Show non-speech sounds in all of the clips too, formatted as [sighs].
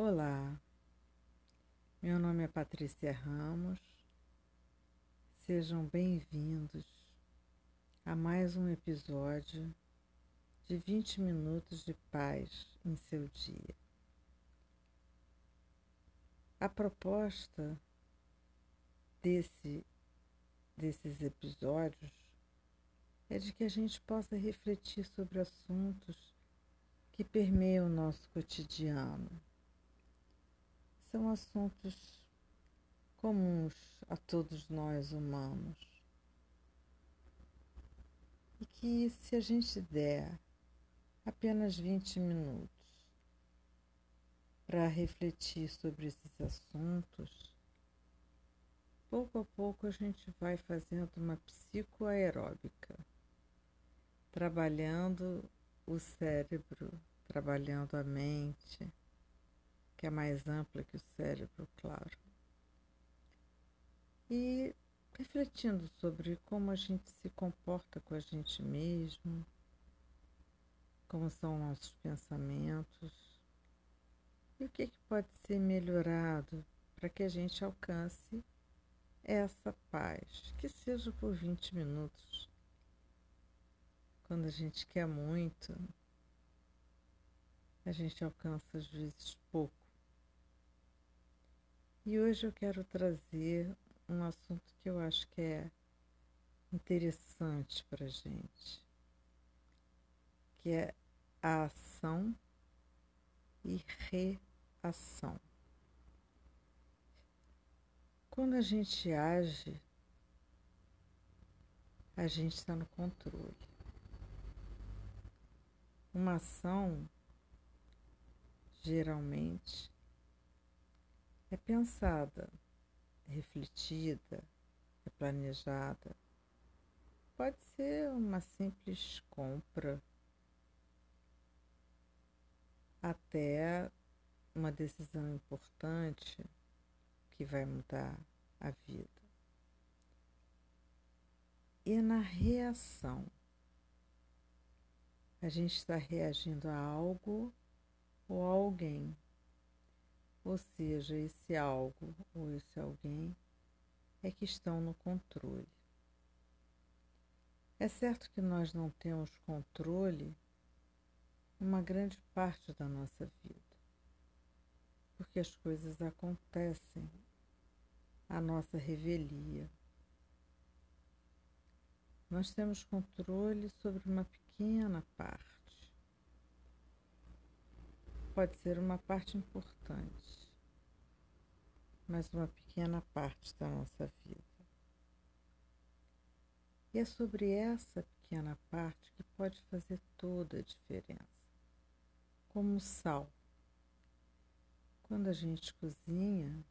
Olá, meu nome é Patrícia Ramos. Sejam bem-vindos a mais um episódio de 20 minutos de paz em seu dia. A proposta desse, desses episódios é de que a gente possa refletir sobre assuntos que permeiam o nosso cotidiano são assuntos comuns a todos nós humanos. E que se a gente der apenas 20 minutos para refletir sobre esses assuntos, pouco a pouco a gente vai fazendo uma psicoaeróbica, trabalhando o cérebro, trabalhando a mente que é mais ampla que o cérebro, claro. E refletindo sobre como a gente se comporta com a gente mesmo, como são nossos pensamentos e o que, que pode ser melhorado para que a gente alcance essa paz, que seja por 20 minutos. Quando a gente quer muito, a gente alcança às vezes pouco. E hoje eu quero trazer um assunto que eu acho que é interessante para gente, que é a ação e reação. Quando a gente age, a gente está no controle. Uma ação, geralmente, é pensada, é refletida, é planejada. Pode ser uma simples compra, até uma decisão importante que vai mudar a vida. E na reação, a gente está reagindo a algo ou a alguém ou seja, esse algo ou esse alguém é que estão no controle. É certo que nós não temos controle uma grande parte da nossa vida, porque as coisas acontecem à nossa revelia. Nós temos controle sobre uma pequena parte pode ser uma parte importante, mas uma pequena parte da nossa vida. E é sobre essa pequena parte que pode fazer toda a diferença. Como o sal. Quando a gente cozinha,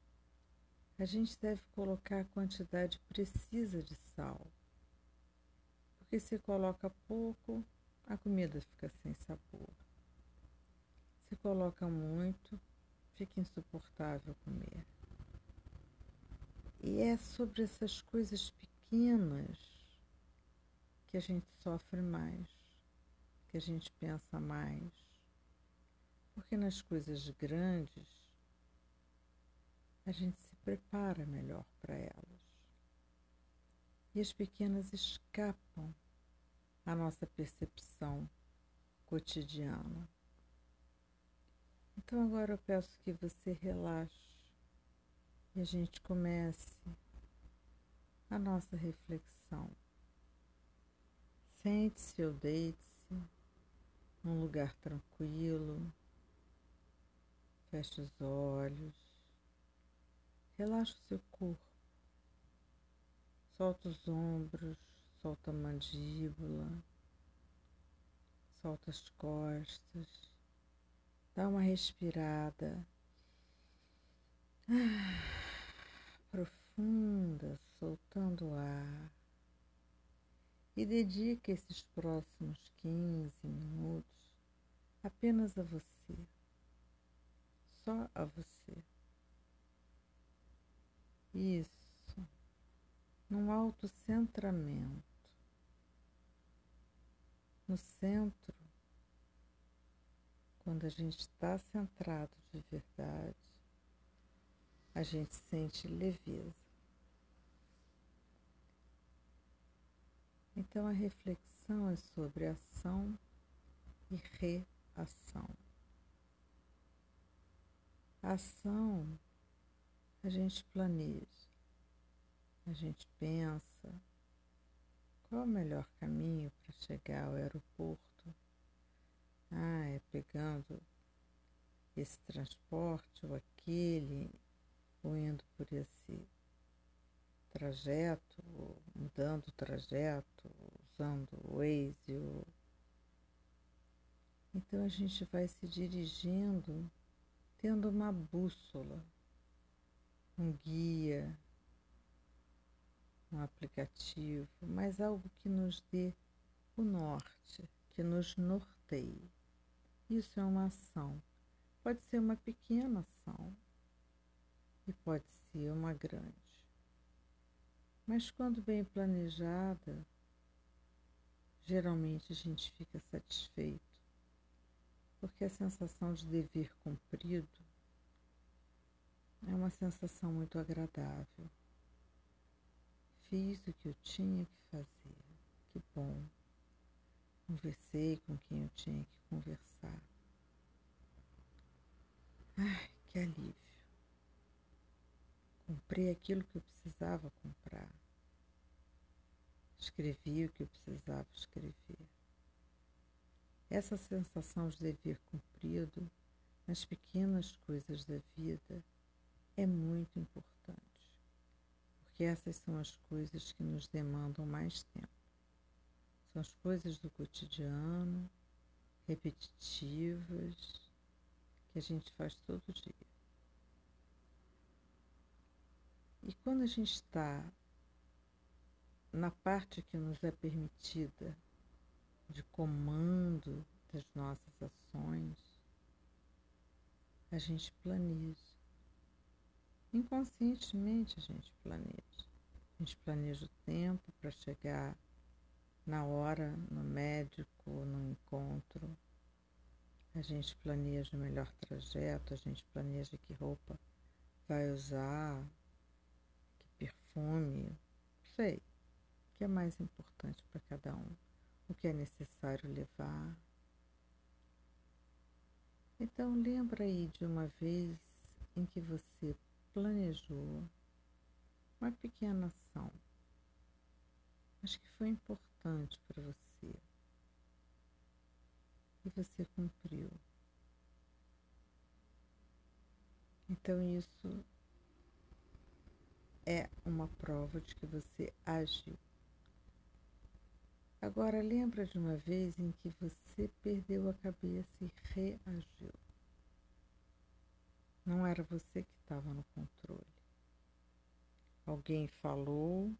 a gente deve colocar a quantidade precisa de sal. Porque se coloca pouco, a comida fica sem sabor. Coloca muito, fica insuportável comer. E é sobre essas coisas pequenas que a gente sofre mais, que a gente pensa mais. Porque nas coisas grandes a gente se prepara melhor para elas. E as pequenas escapam à nossa percepção cotidiana. Então agora eu peço que você relaxe e a gente comece a nossa reflexão. Sente-se ou deite-se num lugar tranquilo, feche os olhos, relaxa o seu corpo, solta os ombros, solta a mandíbula, solta as costas Dá uma respirada ah, [sighs] profunda, soltando o ar. E dedique esses próximos 15 minutos apenas a você. Só a você. Isso. Num autocentramento. No centro quando a gente está centrado de verdade, a gente sente leveza. Então a reflexão é sobre ação e reação. Ação a gente planeja, a gente pensa qual é o melhor caminho para chegar ao aeroporto ah, é pegando esse transporte ou aquele, ou indo por esse trajeto, mudando o trajeto, usando o Waze. Ou... Então a gente vai se dirigindo tendo uma bússola, um guia, um aplicativo, mas algo que nos dê o norte, que nos norteie. Isso é uma ação. Pode ser uma pequena ação e pode ser uma grande. Mas quando bem planejada, geralmente a gente fica satisfeito, porque a sensação de dever cumprido é uma sensação muito agradável. Fiz o que eu tinha que fazer, que bom. Conversei com quem eu tinha que conversar. Ai, que alívio. Comprei aquilo que eu precisava comprar. Escrevi o que eu precisava escrever. Essa sensação de dever cumprido nas pequenas coisas da vida é muito importante, porque essas são as coisas que nos demandam mais tempo. São as coisas do cotidiano, repetitivas, que a gente faz todo dia. E quando a gente está na parte que nos é permitida de comando das nossas ações, a gente planeja. Inconscientemente a gente planeja. A gente planeja o tempo para chegar na hora, no médico, no encontro. A gente planeja o melhor trajeto, a gente planeja que roupa vai usar, que perfume, sei, o que é mais importante para cada um, o que é necessário levar. Então lembra aí de uma vez em que você planejou uma pequena ação, mas que foi importante importante para você e você cumpriu. Então, isso é uma prova de que você agiu. Agora, lembra de uma vez em que você perdeu a cabeça e reagiu. Não era você que estava no controle. Alguém falou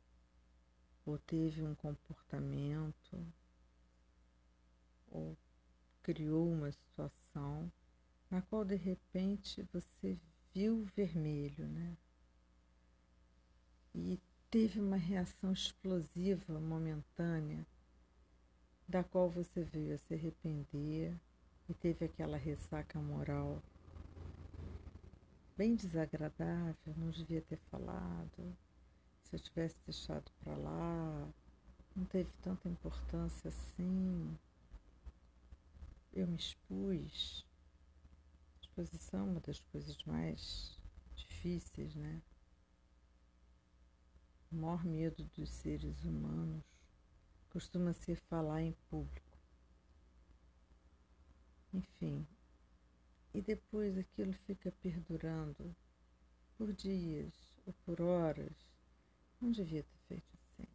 ou teve um comportamento, ou criou uma situação na qual de repente você viu vermelho, né? E teve uma reação explosiva, momentânea, da qual você veio a se arrepender e teve aquela ressaca moral bem desagradável, não devia ter falado se eu tivesse deixado para lá, não teve tanta importância assim. Eu me expus. Exposição é uma das coisas mais difíceis, né? O maior medo dos seres humanos costuma ser falar em público. Enfim, e depois aquilo fica perdurando por dias ou por horas não devia ter feito assim.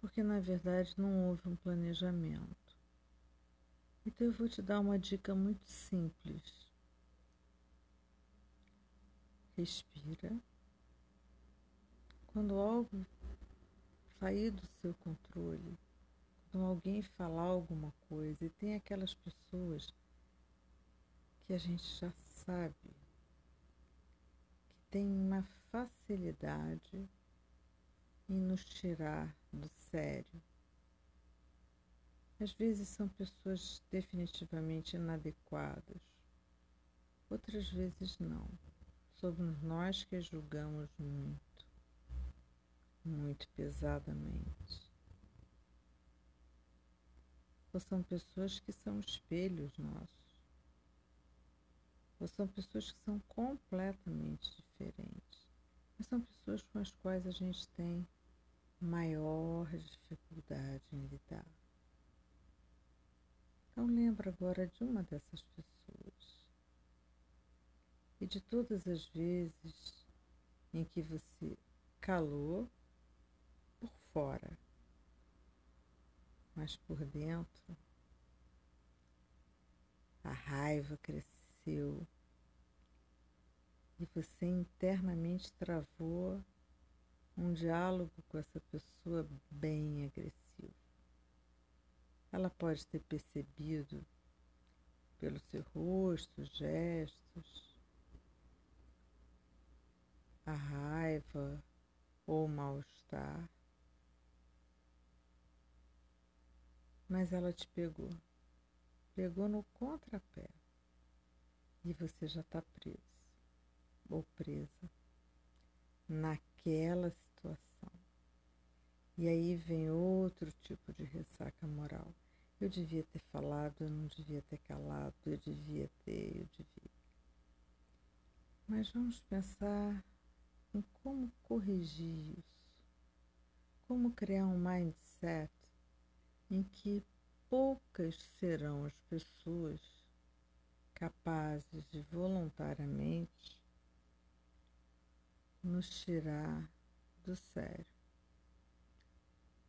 Porque na verdade não houve um planejamento. Então eu vou te dar uma dica muito simples. Respira. Quando algo sair do seu controle, quando alguém falar alguma coisa, e tem aquelas pessoas que a gente já sabe que tem uma facilidade e nos tirar do sério. Às vezes são pessoas definitivamente inadequadas, outras vezes não. Somos nós que julgamos muito, muito pesadamente. Ou são pessoas que são espelhos nossos. Ou são pessoas que são completamente diferentes. Mas são pessoas com as quais a gente tem maior dificuldade em lidar. Então lembra agora de uma dessas pessoas e de todas as vezes em que você calou por fora, mas por dentro a raiva cresceu e você internamente travou um diálogo com essa pessoa bem agressiva. Ela pode ter percebido pelo seu rosto, gestos, a raiva ou mal-estar, mas ela te pegou, pegou no contrapé e você já está preso ou presa naquela. E aí vem outro tipo de ressaca moral. Eu devia ter falado, eu não devia ter calado, eu devia ter, eu devia. Mas vamos pensar em como corrigir isso. Como criar um mindset em que poucas serão as pessoas capazes de voluntariamente nos tirar do sério.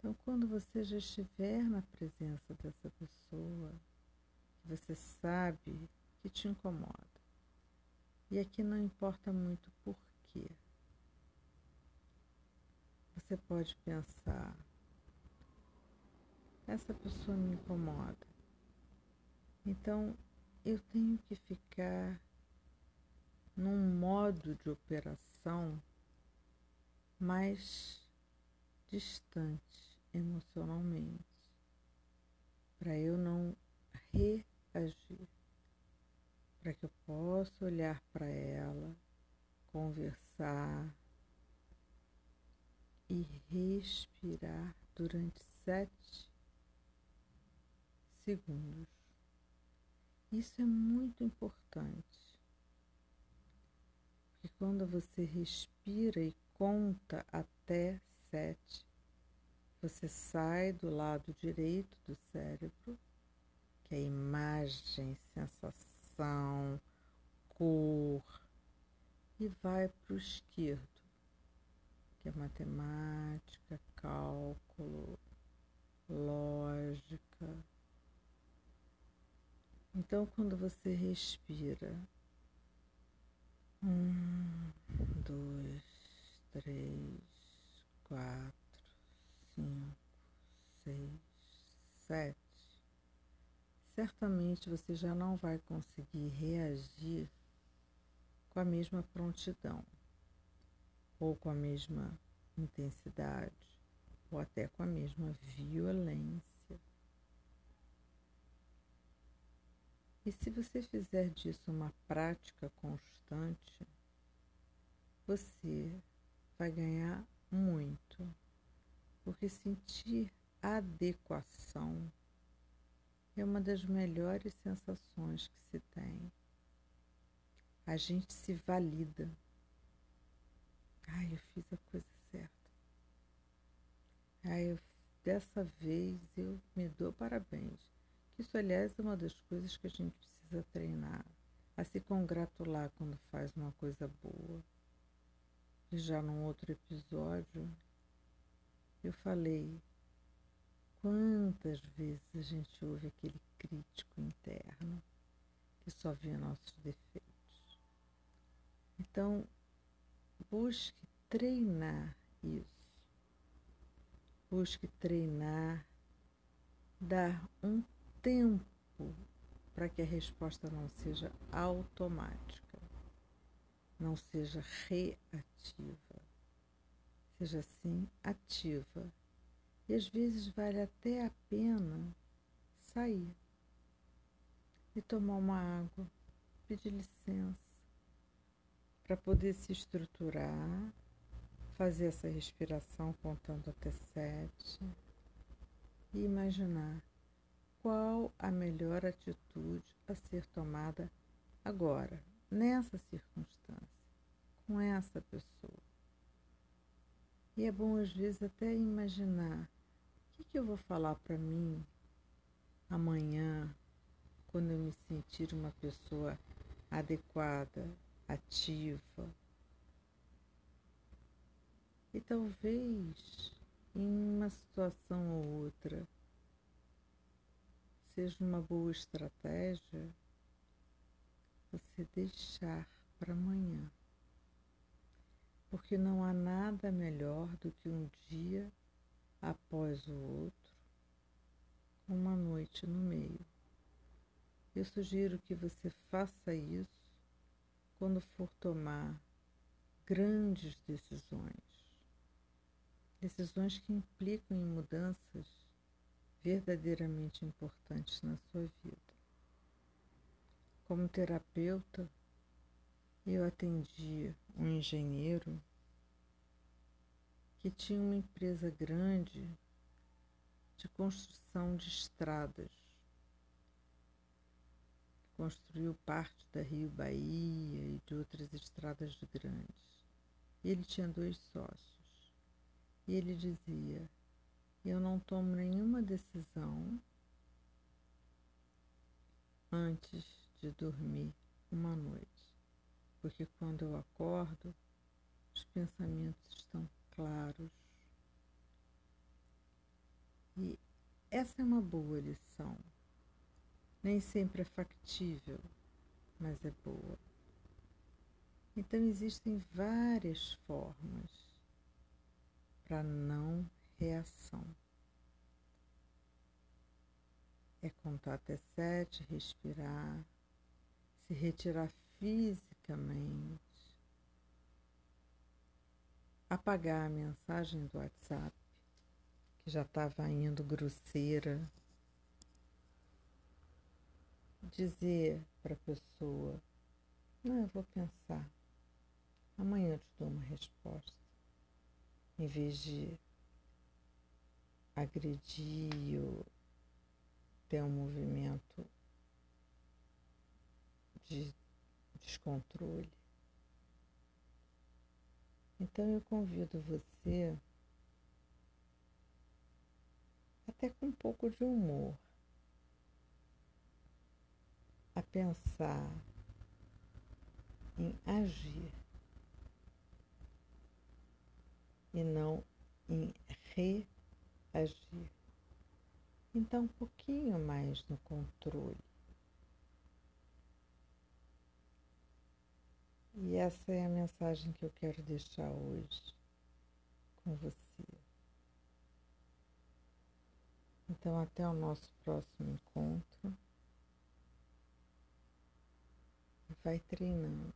Então, quando você já estiver na presença dessa pessoa, você sabe que te incomoda. E aqui não importa muito por quê. Você pode pensar, essa pessoa me incomoda. Então, eu tenho que ficar num modo de operação mais distante emocionalmente, para eu não reagir, para que eu possa olhar para ela, conversar e respirar durante sete segundos. Isso é muito importante, porque quando você respira e conta até sete, você sai do lado direito do cérebro, que é imagem, sensação, cor, e vai para o esquerdo, que é matemática, cálculo, lógica. Então, quando você respira, um, dois, três, quatro cinco, seis, sete, certamente você já não vai conseguir reagir com a mesma prontidão, ou com a mesma intensidade, ou até com a mesma violência. E se você fizer disso uma prática constante, você vai ganhar muito porque sentir adequação é uma das melhores sensações que se tem. A gente se valida. Ai, eu fiz a coisa certa. Ai, eu, dessa vez eu me dou parabéns. Isso, aliás, é uma das coisas que a gente precisa treinar. A se congratular quando faz uma coisa boa. E já num outro episódio, eu falei, quantas vezes a gente ouve aquele crítico interno que só vê nossos defeitos. Então, busque treinar isso. Busque treinar, dar um tempo para que a resposta não seja automática, não seja reativa seja assim ativa. E às vezes vale até a pena sair e tomar uma água, pedir licença para poder se estruturar, fazer essa respiração contando até sete e imaginar qual a melhor atitude a ser tomada agora, nessa circunstância, com essa pessoa. E é bom às vezes até imaginar o que, que eu vou falar para mim amanhã, quando eu me sentir uma pessoa adequada, ativa. E talvez em uma situação ou outra seja uma boa estratégia você deixar para amanhã. Porque não há nada melhor do que um dia após o outro, com uma noite no meio. Eu sugiro que você faça isso quando for tomar grandes decisões. Decisões que implicam em mudanças verdadeiramente importantes na sua vida. Como terapeuta, eu atendi um engenheiro que tinha uma empresa grande de construção de estradas. Construiu parte da Rio Bahia e de outras estradas grandes. Ele tinha dois sócios. E ele dizia: Eu não tomo nenhuma decisão antes de dormir uma noite, porque quando eu acordo, os pensamentos estão claros. E essa é uma boa lição. Nem sempre é factível, mas é boa. Então existem várias formas para não reação. É contar até sete, respirar, se retirar fisicamente, apagar a mensagem do WhatsApp, que já estava indo grosseira, dizer para a pessoa: Não, eu vou pensar, amanhã eu te dou uma resposta, em vez de agredir ou ter um movimento de descontrole. Então eu convido você, até com um pouco de humor, a pensar em agir e não em reagir. Então, um pouquinho mais no controle. E essa é a mensagem que eu quero deixar hoje com você. Então, até o nosso próximo encontro. Vai treinando.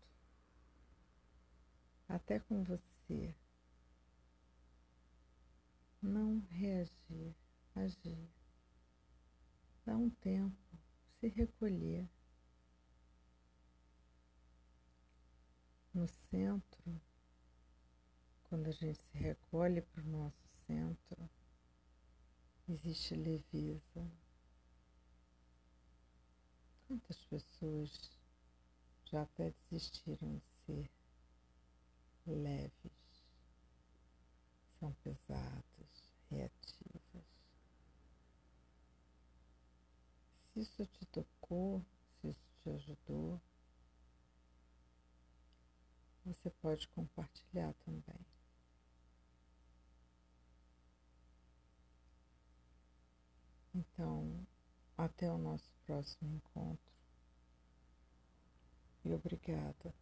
Até com você. Não reagir, agir. Dá um tempo, se recolher. No centro, quando a gente se recolhe para o nosso centro, existe leveza. Quantas pessoas já até desistiram de ser leves, são pesadas, reativas. Se isso te tocou, se isso te ajudou, você pode compartilhar também. Então, até o nosso próximo encontro. E obrigada.